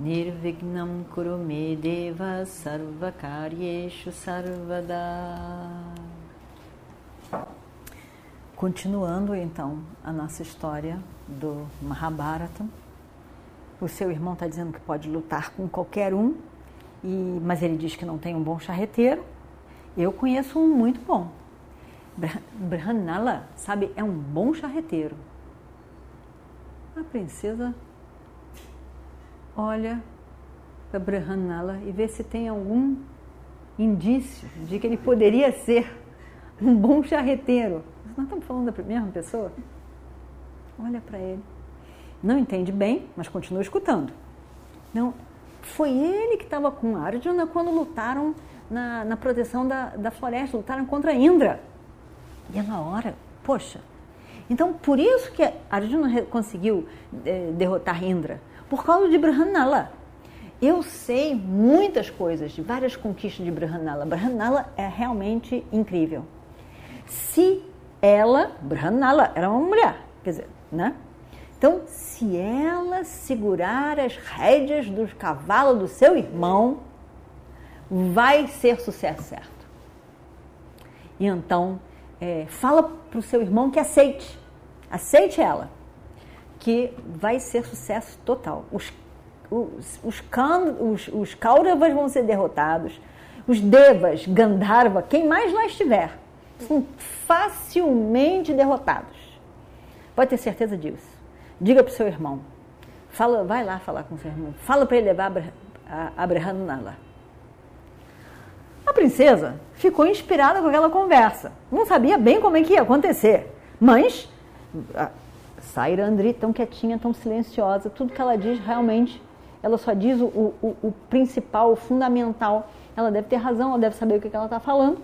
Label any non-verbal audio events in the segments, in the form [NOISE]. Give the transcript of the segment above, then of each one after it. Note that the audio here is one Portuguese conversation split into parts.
Nirvignam Kurume Deva Sarvakaryeshu Sarvada. Continuando então a nossa história do Mahabharata. O seu irmão está dizendo que pode lutar com qualquer um, e, mas ele diz que não tem um bom charreteiro. Eu conheço um muito bom. Brhanala, sabe, é um bom charreteiro. A princesa olha para Brahmanala e vê se tem algum indício de que ele poderia ser um bom charreteiro. Nós estamos falando da mesma pessoa? Olha para ele. Não entende bem, mas continua escutando. Não, foi ele que estava com Arjuna quando lutaram na, na proteção da, da floresta, lutaram contra Indra. E ela ora, poxa. Então, por isso que Arjuna conseguiu é, derrotar Indra por causa de Brahmanala. Eu sei muitas coisas, de várias conquistas de Brahmanala. Brahmanala é realmente incrível. Se ela, Brahmanala, era uma mulher, quer dizer, né? Então, se ela segurar as rédeas do cavalo do seu irmão, vai ser sucesso certo. E então, é, fala para o seu irmão que aceite, aceite ela que vai ser sucesso total. Os, os, os, os, os Kauravas vão ser derrotados, os Devas, Gandharva, quem mais lá estiver, são facilmente derrotados. Pode ter certeza disso. Diga para o seu irmão. Fala, vai lá falar com o seu irmão. Fala para ele levar Abrahanala. A princesa ficou inspirada com aquela conversa. Não sabia bem como é que ia acontecer. Mas Saira Andri tão quietinha, tão silenciosa, tudo que ela diz realmente, ela só diz o, o, o principal, o fundamental. Ela deve ter razão, ela deve saber o que, ela está falando.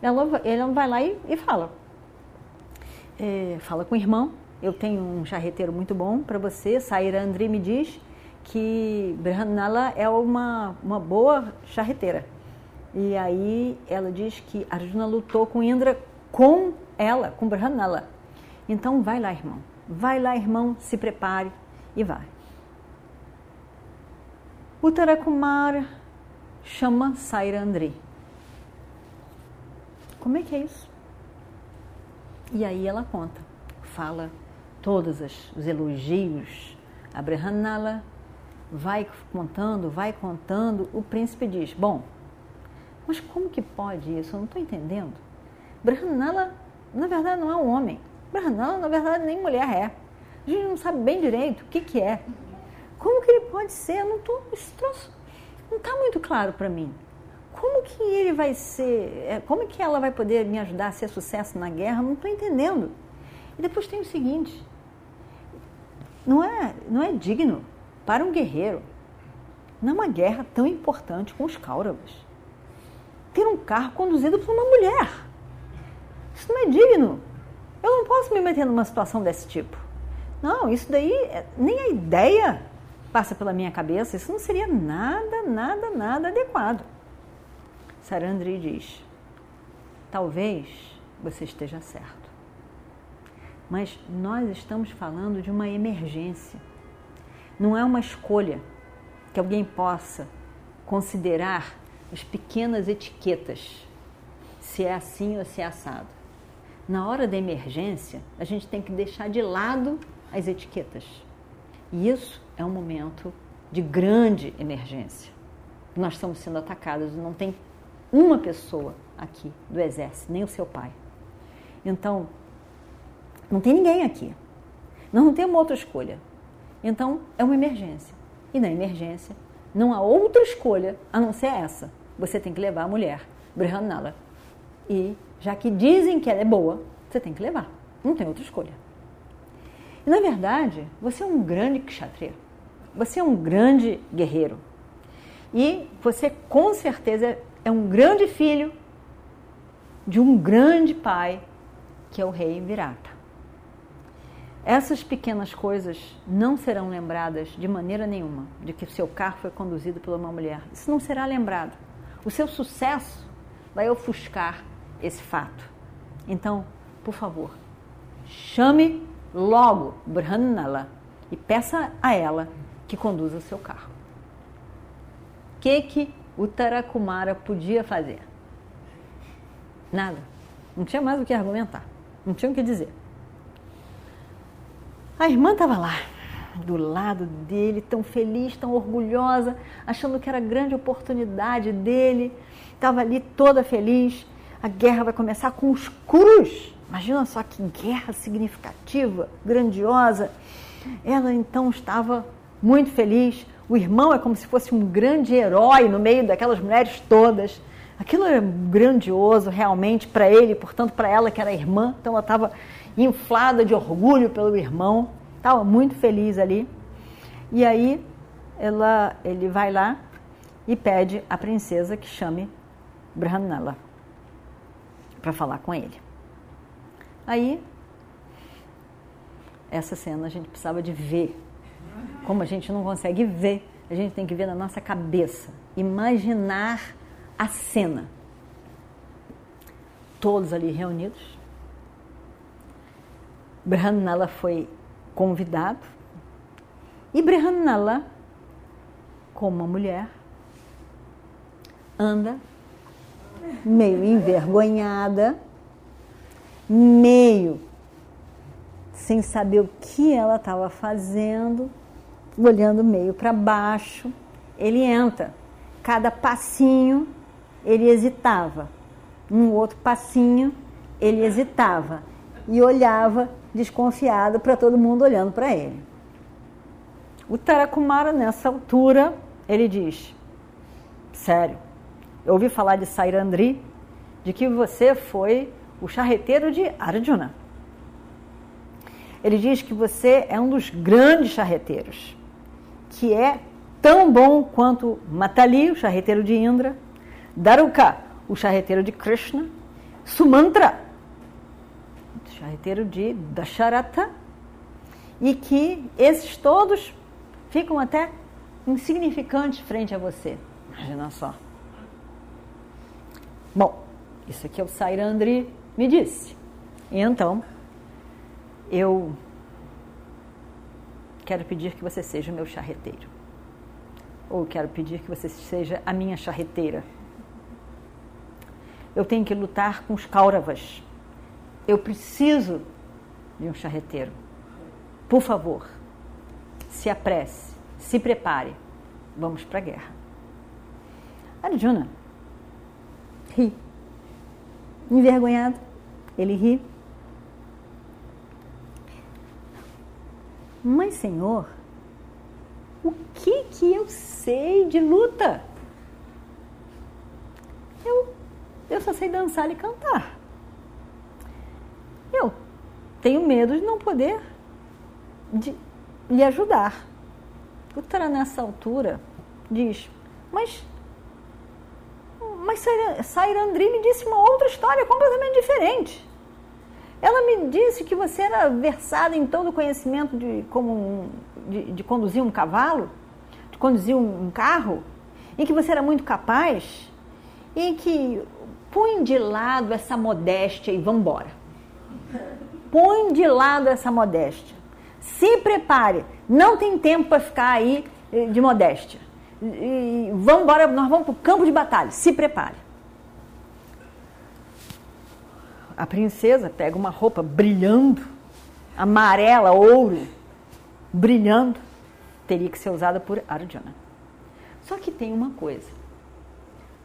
Ela, ela vai lá e, e fala. É, fala com o irmão, eu tenho um charreteiro muito bom para você. Saira Andri me diz que Brahmanala é uma, uma boa charreteira. E aí ela diz que Arjuna lutou com Indra com ela, com Brahmanala. Então vai lá, irmão. Vai lá, irmão, se prepare e vai. Uttarakumar chama Saira Andri. Como é que é isso? E aí ela conta, fala todos os elogios a Brahmanala, vai contando, vai contando. O príncipe diz: Bom, mas como que pode isso? Eu não estou entendendo. Brahmanala, na verdade, não é um homem. Não, na verdade, nem mulher é. A gente não sabe bem direito o que, que é. Como que ele pode ser? Eu não tô, esse não está muito claro para mim. Como que ele vai ser? É, como que ela vai poder me ajudar a ser sucesso na guerra? Não estou entendendo. E depois tem o seguinte: não é, não é digno para um guerreiro, numa guerra tão importante com os Kauravas, ter um carro conduzido por uma mulher. Isso não é digno. Eu não posso me meter numa situação desse tipo. Não, isso daí, é, nem a ideia passa pela minha cabeça. Isso não seria nada, nada, nada adequado. Sarandri diz: talvez você esteja certo. Mas nós estamos falando de uma emergência. Não é uma escolha que alguém possa considerar as pequenas etiquetas, se é assim ou se é assado na hora da emergência, a gente tem que deixar de lado as etiquetas. E isso é um momento de grande emergência. Nós estamos sendo atacados, não tem uma pessoa aqui do exército, nem o seu pai. Então, não tem ninguém aqui. Nós não temos outra escolha. Então, é uma emergência. E na emergência, não há outra escolha a não ser essa. Você tem que levar a mulher, Brihanala, e já que dizem que ela é boa, você tem que levar. Não tem outra escolha. E na verdade, você é um grande kshatriya. Você é um grande guerreiro. E você com certeza é um grande filho de um grande pai, que é o rei Virata. Essas pequenas coisas não serão lembradas de maneira nenhuma de que o seu carro foi conduzido por uma mulher. Isso não será lembrado. O seu sucesso vai ofuscar esse fato. Então, por favor, chame logo Brahmanala e peça a ela que conduza o seu carro. O que, que o Tarakumara podia fazer? Nada. Não tinha mais o que argumentar. Não tinha o que dizer. A irmã estava lá, do lado dele, tão feliz, tão orgulhosa, achando que era grande oportunidade dele. Estava ali toda feliz. A guerra vai começar com os cruz. Imagina só que guerra significativa, grandiosa. Ela então estava muito feliz. O irmão é como se fosse um grande herói no meio daquelas mulheres todas. Aquilo era grandioso realmente para ele, portanto, para ela que era irmã. Então ela estava inflada de orgulho pelo irmão, estava muito feliz ali. E aí ela, ele vai lá e pede à princesa que chame Brahmanala para falar com ele. Aí, essa cena a gente precisava de ver. Como a gente não consegue ver, a gente tem que ver na nossa cabeça, imaginar a cena. Todos ali reunidos. Brahmanala foi convidado. E Brahmanala, como uma mulher, anda meio envergonhada, meio sem saber o que ela estava fazendo, olhando meio para baixo. Ele entra. Cada passinho ele hesitava. Um outro passinho ele hesitava e olhava desconfiado para todo mundo olhando para ele. O Tarakumara, nessa altura, ele diz: Sério, eu ouvi falar de Sairandri, de que você foi o charreteiro de Arjuna. Ele diz que você é um dos grandes charreteiros, que é tão bom quanto Matali, o charreteiro de Indra, Daruka, o charreteiro de Krishna, Sumantra, o charreteiro de Dasharatha, e que esses todos ficam até insignificantes frente a você. Imagina só. Bom, isso aqui é o Sairandri me disse. E então, eu quero pedir que você seja o meu charreteiro. Ou quero pedir que você seja a minha charreteira. Eu tenho que lutar com os Kauravas. Eu preciso de um charreteiro. Por favor, se apresse, se prepare. Vamos para a guerra. Arjuna ri. Envergonhado, ele ri. Mas, Senhor, o que que eu sei de luta? Eu, eu só sei dançar e cantar. Eu tenho medo de não poder de lhe ajudar. O Tara, nessa altura, diz: Mas mas Sairandri me disse uma outra história completamente diferente. Ela me disse que você era versada em todo o conhecimento de como de, de, conduzir um cavalo, de conduzir um, um carro, e que você era muito capaz, e que põe de lado essa modéstia e vamos embora. Põe de lado essa modéstia. Se prepare. Não tem tempo para ficar aí eh, de modéstia e vamos embora, nós vamos para o campo de batalha, se prepare. A princesa pega uma roupa brilhando, amarela, ouro, brilhando, teria que ser usada por Arjuna. Só que tem uma coisa: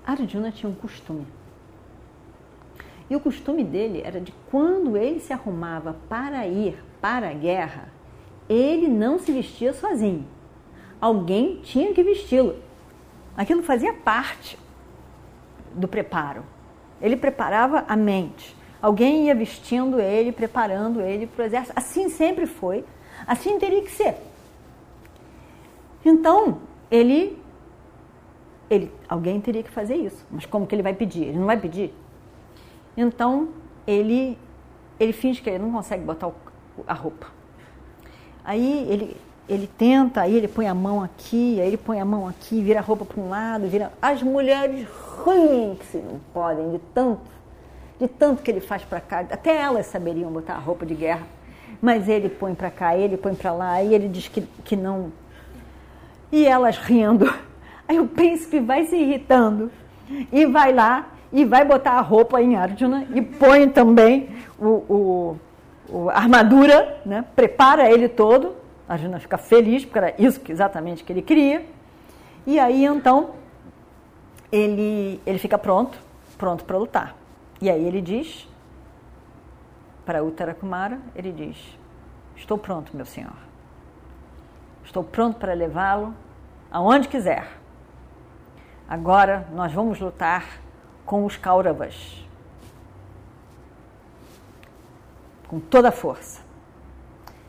Arjuna tinha um costume. E o costume dele era de quando ele se arrumava para ir para a guerra, ele não se vestia sozinho alguém tinha que vesti-lo. Aquilo fazia parte do preparo. Ele preparava a mente. Alguém ia vestindo ele, preparando ele para o exército. Assim sempre foi. Assim teria que ser. Então, ele ele, alguém teria que fazer isso. Mas como que ele vai pedir? Ele não vai pedir. Então ele ele finge que ele não consegue botar a roupa. Aí ele ele tenta, aí ele põe a mão aqui, aí ele põe a mão aqui, vira a roupa para um lado, vira. As mulheres riem que se não podem de tanto, de tanto que ele faz para cá. Até elas saberiam botar a roupa de guerra, mas ele põe para cá, ele põe para lá, aí ele diz que, que não. E elas rindo. [LAUGHS] Aí o príncipe vai se irritando e vai lá e vai botar a roupa em Arjuna e põe também o, o, o a armadura, né? prepara ele todo. Arjuna fica feliz, porque era isso que, exatamente que ele queria. E aí então ele, ele fica pronto, pronto para lutar. E aí ele diz para Uttara Kumara, ele diz: Estou pronto, meu senhor. Estou pronto para levá-lo aonde quiser. Agora nós vamos lutar com os Kauravas. Com toda a força.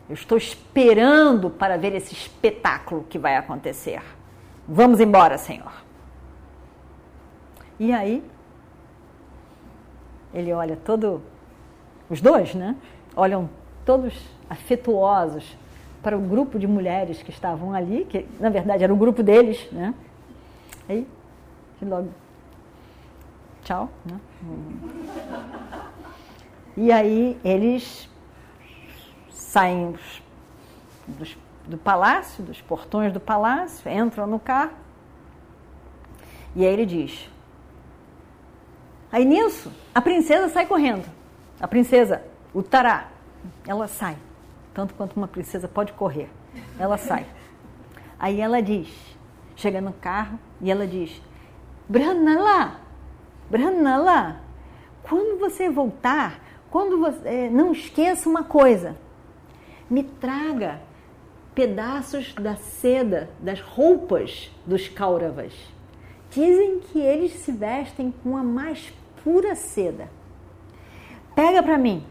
Eu estou esperando para ver esse espetáculo que vai acontecer. Vamos embora, Senhor. E aí, ele olha todo. Os dois, né? Olham todos afetuosos para o grupo de mulheres que estavam ali, que na verdade era o grupo deles, né? Aí e logo tchau. Né? E aí eles saem dos, do palácio, dos portões do palácio, entram no carro. E aí ele diz. Aí nisso, a princesa sai correndo. A princesa, o Tará, ela sai. Tanto quanto uma princesa pode correr. Ela sai. Aí ela diz, chega no carro e ela diz: Branala, Branala, quando você voltar, quando você, é, não esqueça uma coisa, me traga pedaços da seda, das roupas dos Kauravas. Dizem que eles se vestem com a mais pura seda. Pega para mim,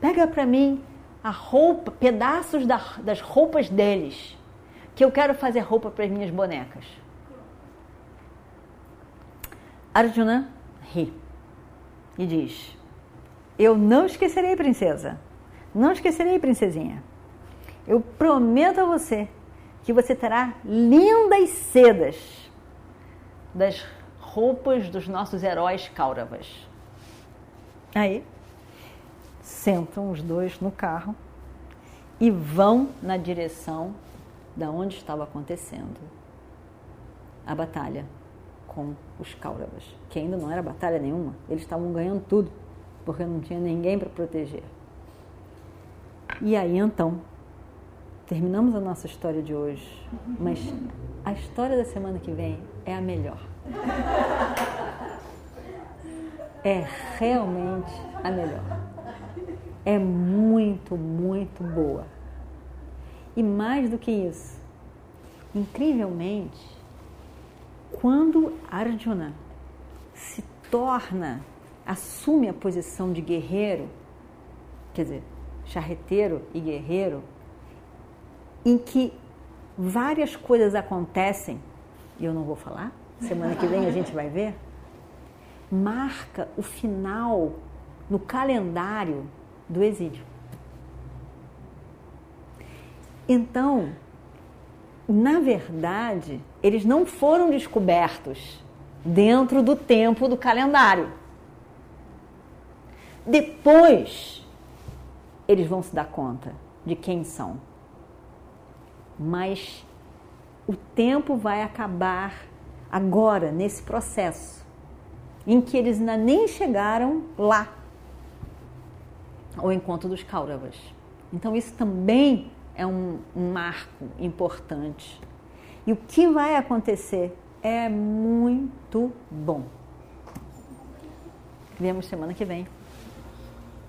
pega para mim a roupa, pedaços da, das roupas deles, que eu quero fazer roupa para as minhas bonecas. Arjuna ri e diz: Eu não esquecerei, princesa. Não esquecerei, princesinha. Eu prometo a você que você terá lindas sedas das roupas dos nossos heróis Kauravas. Aí, sentam os dois no carro e vão na direção da onde estava acontecendo a batalha com os Kauravas, que ainda não era batalha nenhuma, eles estavam ganhando tudo, porque não tinha ninguém para proteger. E aí então, terminamos a nossa história de hoje, mas a história da semana que vem é a melhor. É realmente a melhor. É muito, muito boa. E mais do que isso, incrivelmente, quando Arjuna se torna, assume a posição de guerreiro, quer dizer, charreteiro e guerreiro, em que várias coisas acontecem, e eu não vou falar, semana que vem a gente vai ver, marca o final no calendário do exílio. Então, na verdade, eles não foram descobertos dentro do tempo do calendário. Depois, eles vão se dar conta de quem são. Mas o tempo vai acabar agora, nesse processo, em que eles ainda nem chegaram lá ao encontro dos Kauravas. Então, isso também é um, um marco importante. E o que vai acontecer é muito bom. Vemos semana que vem.